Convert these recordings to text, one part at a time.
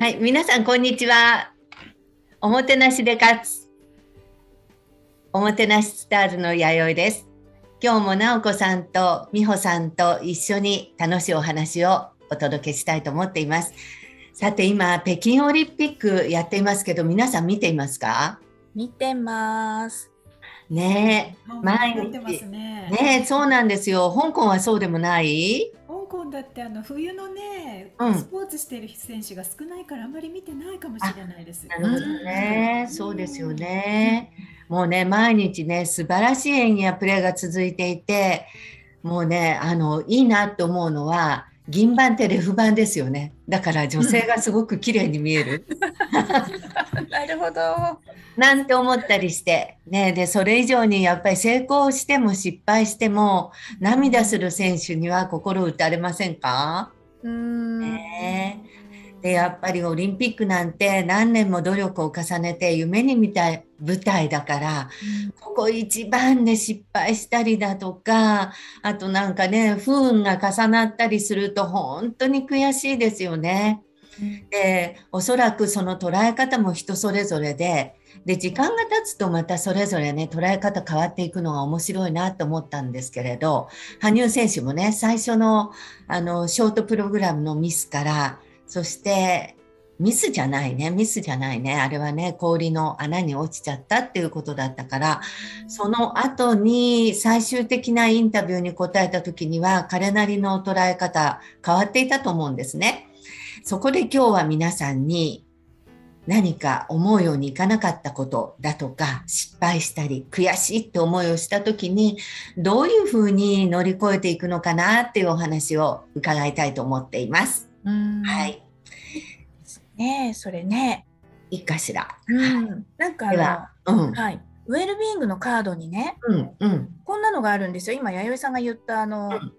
はい、皆さんこんにちは。おもてなしで勝つ。おもてなしスターズの弥生です。今日も直子さんと美穂さんと一緒に楽しいお話をお届けしたいと思っています。さて今北京オリンピックやっていますけど皆さん見ていますか？見てます。ねえ、毎日ね。ねえそうなんですよ。香港はそうでもない？だってあの冬のね、うんスポーツしている選手が少ないからあんまり見てないかもしれないです。なるほどね。そうですよね。もうね、毎日ね、素晴らしい演技やプレーが続いていて、もうね、あの、いいなと思うのは、銀盤ってレフ板ですよね。だから女性がすごく綺麗に見える。なるほど。なんて思ったりして。ね、で、それ以上にやっぱり成功しても失敗しても、涙する選手には心打たれませんか？うーん。ねでやっぱりオリンピックなんて何年も努力を重ねて夢に見た舞台だからここ一番で失敗したりだとかあとなんかね不運が重なったりすると本当に悔しいですよね。でおそらくその捉え方も人それぞれでで時間が経つとまたそれぞれね捉え方変わっていくのが面白いなと思ったんですけれど羽生選手もね最初のあのショートプログラムのミスからそしてミスじゃないねミスじゃないねあれはね氷の穴に落ちちゃったっていうことだったからその後に最終的なインタビューに答えた時には彼なりの捉え方変わっていたと思うんですね。そこで今日は皆さんに何か思うようにいかなかったことだとか失敗したり悔しいって思いをした時にどういうふうに乗り越えていくのかなっていうお話を伺いたいと思っています。うん。はい。ねえ、それね。いいかしら。うん。なんかはの、うん。はい。ウェルビーイングのカードにね、うん。うん。こんなのがあるんですよ。今、弥生さんが言ったあの、うん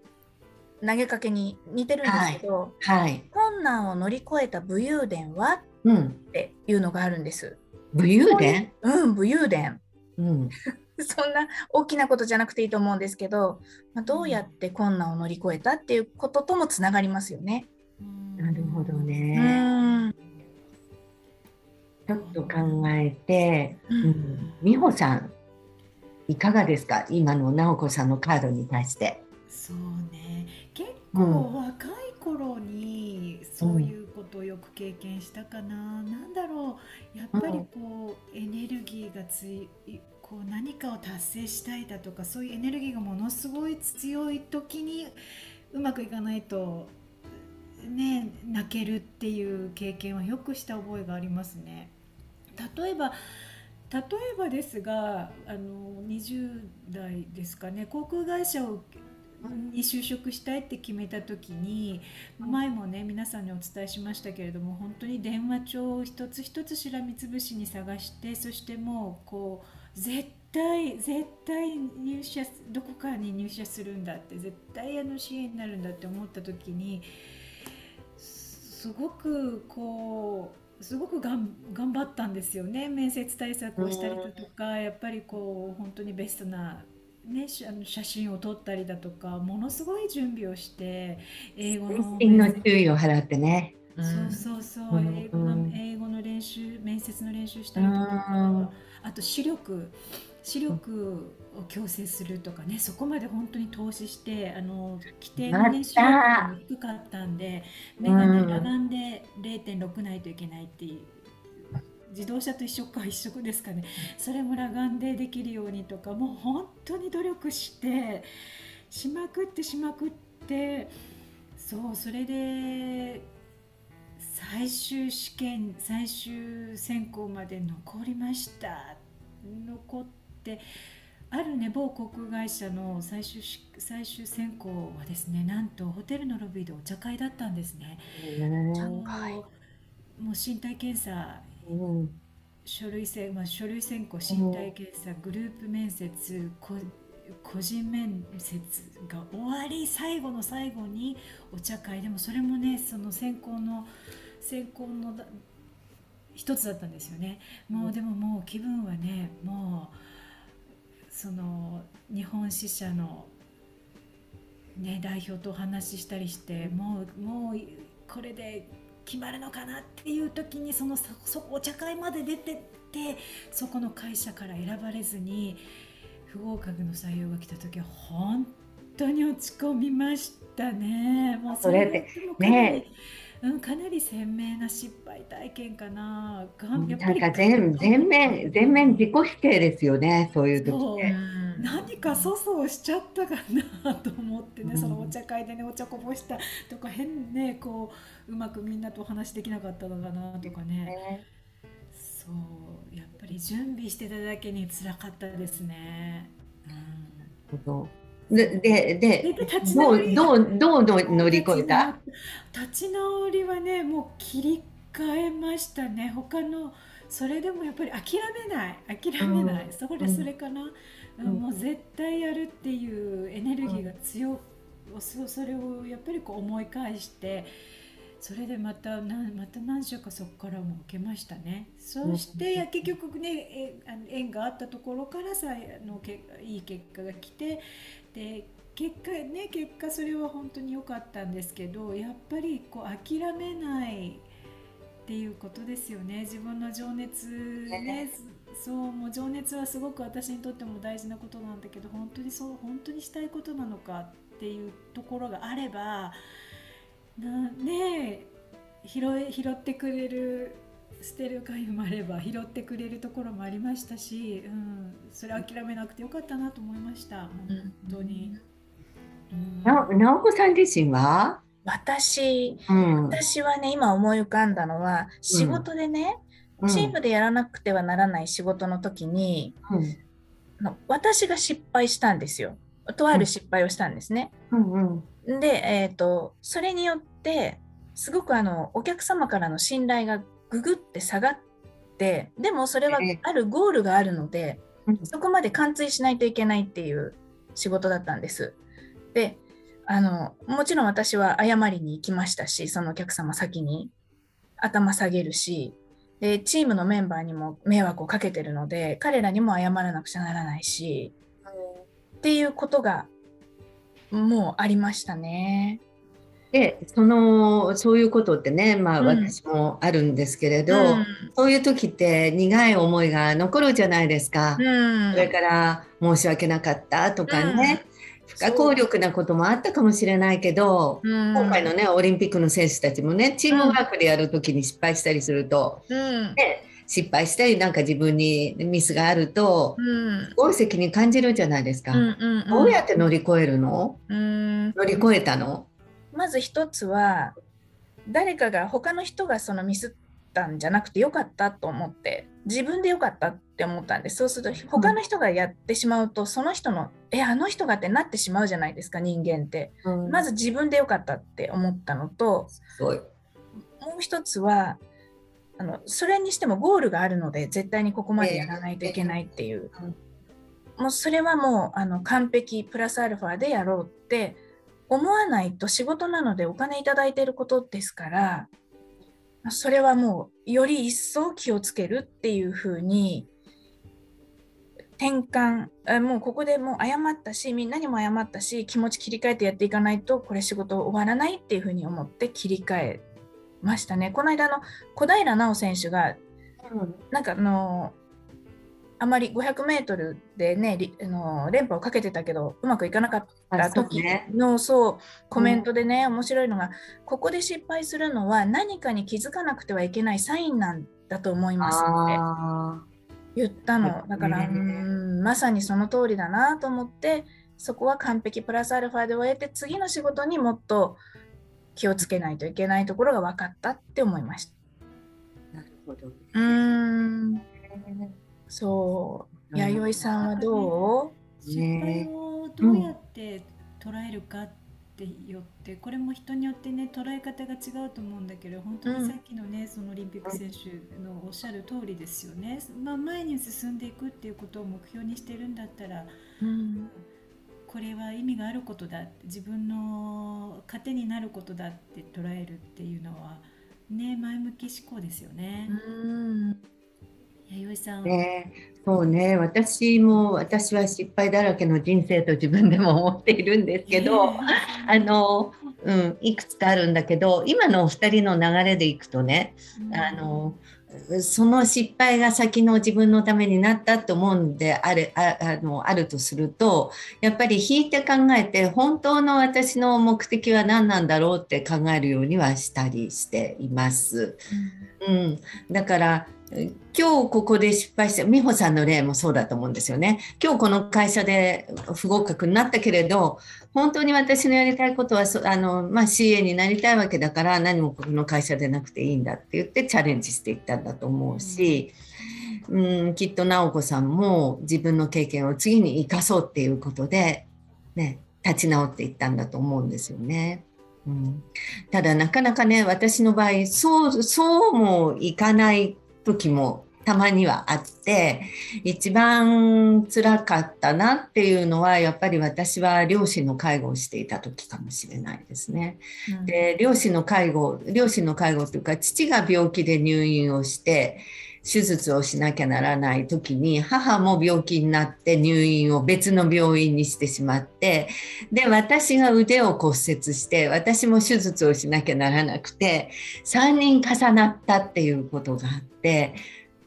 投げかけに似てるんですけど、はい。困難を乗り越えた武勇伝は？うん。っていうのがあるんです。武勇伝？うん、武勇伝。うん。そんな大きなことじゃなくていいと思うんですけど、まあ、どうやって困難を乗り越えたっていうことともつながりますよね。なるほどうね。ん。ちょっと考えて、ううんん。美穂さん、いかがですか？今の直子さんのカードに対して。そうね。結うん構若い頃にそういうことをよく経験したかな。なんだろう。やっぱりこうエネルギーがついこう何かを達成したいだとかそういうエネルギーがものすごい強い時にうまくいかないとね泣けるっていう経験はよくした覚えがありますね。例えば例えばですがあの20代ですかね。航空会社をに就職したいって決めた時に前もね皆さんにお伝えしましたけれども本当に電話帳を一つ一つしらみつぶしに探してそしてもうこう絶対絶対入社どこかに入社するんだって絶対あの支援になるんだって思った時にすごくこうすごくがん頑張ったんですよね。面接対策をしたりだとかやっぱりこう本当にベストな、ね、しあの写真を撮ったりだとかものすごい準備をして英語のの注意を払ってね。そうそうそう、うん。英語のうん英語の練習面接の練習したりとうん。かあと視力視力を矯正するとかねそこまで本当に投資してあの規定の、ね、視力が低かったんで眼鏡うん裸眼で0.6ないといけないっていう。自動車と一緒か一緒ですかねそれも裸眼でできるようにとかもう本当に努力してしまくってしまくってそうそれで最終試験最終選考まで残りました残ってあるね某航空会社の最終し最終選考はですねなんとホテルのロビーでお茶会だったんですね。茶もう会もう身体検査うん。書類選、まあ、書類選考身体検査グループ面接こ個人面接が終わり最後の最後にお茶会。でもそれもねその選考の選考のだ一つだったんですよね。もうでももう気分はねもうその日本支社の、ね、代表とお話ししたりしてもうもうこれで決まるのかなっていう時にそのそそお茶会まで出てってそこの会社から選ばれずに不合格の採用が来た時は本当に落ち込みましたね。もうそれってねうん、かなり鮮明な失敗体験かな。がやっぱりなんか全全面全面自己否定ですよねそういう時って。何か粗相しちゃったかなと思ってね、うん。そのお茶会でねお茶こぼしたとか変ねこううまくみんなとお話できなかったのかなとかね。ね。そう。やっぱり準備してただけに辛かったですね。うんでででどうどうどうの乗り越えた？立ち直り。はねもう切り替えましたね。他のそれでもやっぱり諦めない。諦めない、うん。それそれかな、うん。うんもう絶対やるっていうエネルギーが強そそれをやっぱりこう思い返してそれでまたなまた何週かそこからも受けましたね。そして、うん。結局ね縁があったところからさあのけいい結果が来てで結果ね結果それは本当に良かったんですけどやっぱりこう諦めないっていうことですよね。自分の情熱ねそうもう情熱はすごく私にとっても大事なことなんだけど本当にそう本当にしたいことなのかっていうところがあればなね拾え拾ってくれる捨てる会もあれば拾ってくれるところもありましたし、うん、それ諦めなくてよかったなと思いました本当に。うん。な直子さん自身は、私うん。私はね今思い浮かんだのは仕事でね、うん。チームでやらなくてはならない仕事の時にうん。あの私が失敗したんですよ。とある失敗をしたんですね。うん。うん。で、えー、とそれによってすごくあのお客様からの信頼がぐぐって下がってでもそれはええあるゴールがあるのでうんそこまで完遂しないといけないっていう仕事だったんです。であのもちろん私は謝りに行きましたしそのお客様先に頭下げるしでチームのメンバーにも迷惑をかけてるので彼らにも謝らなくちゃならないしっていうことがもうありましたね。でそのそういうことってねまあうん。私もあるんですけれど、うん。そういう時って苦い思いが残るじゃないですか。うん。それから申し訳なかったとかね、不可抗力なこともあったかもしれないけど、う。ん今回のねオリンピックの選手たちもねチームワークでやる時に失敗したりすると、うん。ね、失敗したりなんか自分にミスがあるとうん。すごい責任感じるじゃないですか。うんうん。どうやって乗り越えるの？うん。乗り越えたの？まず一つは誰かが他の人がそのミスったんじゃなくてよかったと思って自分でよかったって思ったんです。そうすると他の人がやってしまうとその人のえあの人がってなってしまうじゃないですか人間って。まず自分でよかったって思ったのと。もう一つはあのそれにしてもゴールがあるので絶対にここまでやらないといけないっていう、もうそれはもうあの完璧プラスアルファでやろうって思わないと仕事なのでお金いただいていることですからそれはもうより一層気をつけるっていうふうに転換あもうここでもう謝ったしみんなにも謝ったし気持ち切り替えてやっていかないとこれ仕事終わらないっていうふうに思って切り替えましたね。この間の小平奈緒選手がなんかあのあまり500メートルでねりあの連覇をかけてたけどうまくいかなかった時ね。のそうコメントでね、面白いのがここで失敗するのは何かに気づかなくてはいけないサインなんだと思いますってあ言ったの。だから、ねうんまさにその通りだなと思ってそこは完璧プラスアルファで終えて次の仕事にもっと気をつけないといけないところが分かったって思いました。ーなるほど。うーんそう。弥生さんはど失敗をどうやって捉えるかってよって、これも人によってね捉え方が違うと思うんだけど本当にさっきのね、そのオリンピック選手のおっしゃる通りですよね、まあ、前に進んでいくっていうことを目標にしてるんだったらう、うんこれは意味があることだ。自分の糧になることだって捉えるっていうのはね前向き思考ですよね。うん弥生さん、ね、そうね。私も私は失敗だらけの人生と自分でも思っているんですけど、あのうん、いくつかあるんだけど今のお二人の流れでいくとね、あのその失敗が先の自分のためになったと思うんであるああのあるとするとやっぱり引いて考えて本当の私の目的は何なんだろうって考えるようにはしたりしています。うん、うん、だから今日ここで失敗して美穂さんの例もそうだと思うんですよね。今日この会社で不合格になったけれど本当に私のやりたいことはあの、まあ、CA になりたいわけだから何もこの会社でなくていいんだって言ってチャレンジしていったんだと思うし、うん、きっと直子さんも自分の経験を次に生かそうっていうことで、ね、立ち直っていったんだと思うんですよね。うん、ただなかなかね私の場合そうそうもいかない時もたまにはあって一番辛かったなっていうのはやっぱり私は両親の介護をしていた時かもしれないですね。うん、で両親の介護両親の介護というか父が病気で入院をして手術をしなきゃならない時に母も病気になって入院を別の病院にしてしまってで私が腕を骨折して私も手術をしなきゃならなくて3人重なったっていうことがあって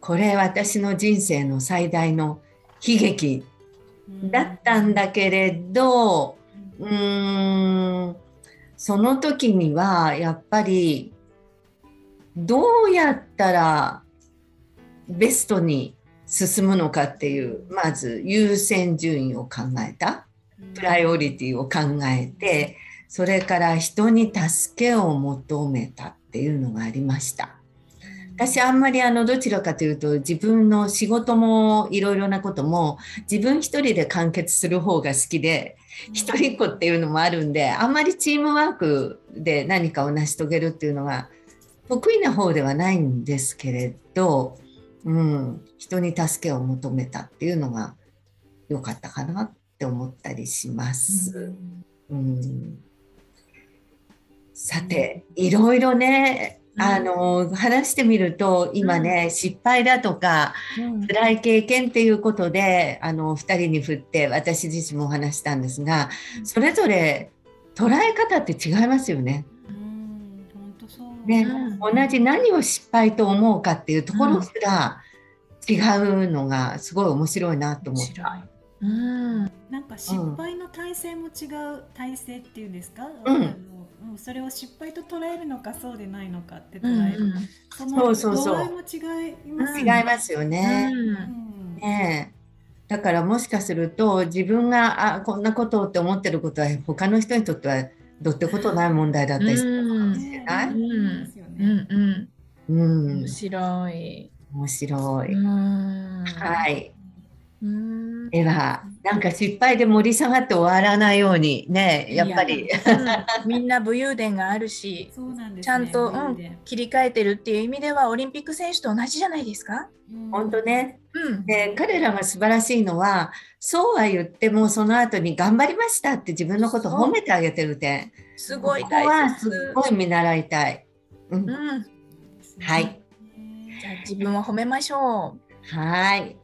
これ私の人生の最大の悲劇だったんだけれどうーんその時にはやっぱりどうやったらベストに進むのかっていうまず優先順位を考えた。プライオリティを考えてそれから人に助けを求めたっていうのがありました。私あんまりあのどちらかというと自分の仕事もいろいろなことも自分一人で完結する方が好きで一人っ子っていうのもあるんであんまりチームワークで何かを成し遂げるっていうのが得意な方ではないんですけれど、うん、人に助けを求めたっていうのが良かったかなって思ったりします。うん、うん。さていろいろねあの話してみると今ね、うん、失敗だとか、うん、辛い経験っていうことであの2人に振って私自身もお話したんですがそれぞれ捉え方って違いますよね。ね、同じ何を失敗と思うかっていうところすら違うのがすごい面白いなと思った。うん、なんか失敗の体制も違う体制っていうんですか、うん、うん、それを失敗と捉えるのかそうでないのかって捉える、うん、そのそうそうそう。も違います、ね、違いますよね。うん、ねだからもしかすると自分があこんなことって思ってることは他の人にとってはどってことない問題だったりする。かもしれない。うん面白い。面白い。はい。ではなんか失敗で盛り下がって終わらないようにねや。っぱり、うん、みんな武勇伝があるしね、ちゃんと、うん、切り替えてるっていう意味ではオリンピック選手と同じじゃないですか？本当ね、うん、で彼らが素晴らしいのはそうは言ってもその後に頑張りましたって自分のことを褒めてあげてる点すごいここはすごい見習いたい。うん、うん、はい。じゃあ自分を褒めましょう。はい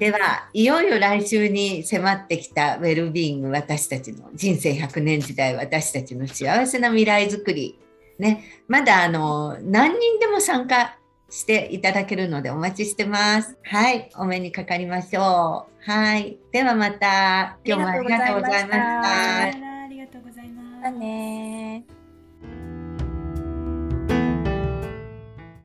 ではいよいよ来週に迫ってきたウェルビーイング私たちの人生100年時代私たちの幸せな未来づくりねまだあの何人でも参加していただけるのでお待ちしてます。はい、お目にかかりましょう。はい、ではまた今日もありがとうございました。ありがとうございます。ね